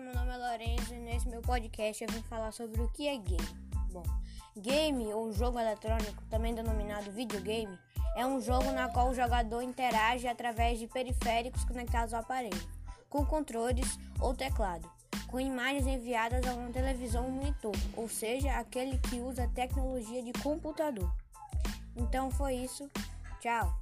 meu nome é Lorenzo e nesse meu podcast eu vim falar sobre o que é game. Bom, game ou jogo eletrônico, também denominado videogame, é um jogo na qual o jogador interage através de periféricos conectados ao aparelho, com controles ou teclado, com imagens enviadas a uma televisão ou monitor, ou seja, aquele que usa tecnologia de computador. Então foi isso. Tchau.